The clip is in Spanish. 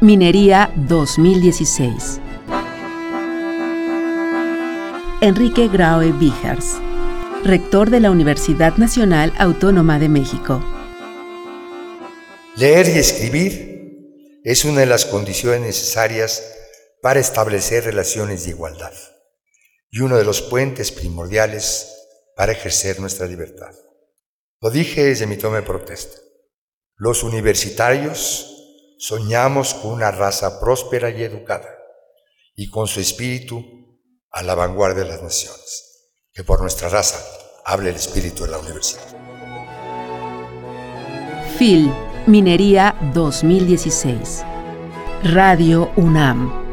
Minería 2016. Enrique Graue Vigers, rector de la Universidad Nacional Autónoma de México. Leer y escribir es una de las condiciones necesarias para establecer relaciones de igualdad y uno de los puentes primordiales para ejercer nuestra libertad. Lo dije desde mi toma de protesta. Los universitarios soñamos con una raza próspera y educada y con su espíritu a la vanguardia de las naciones. Que por nuestra raza hable el espíritu de la universidad. FIL, Minería 2016. Radio UNAM.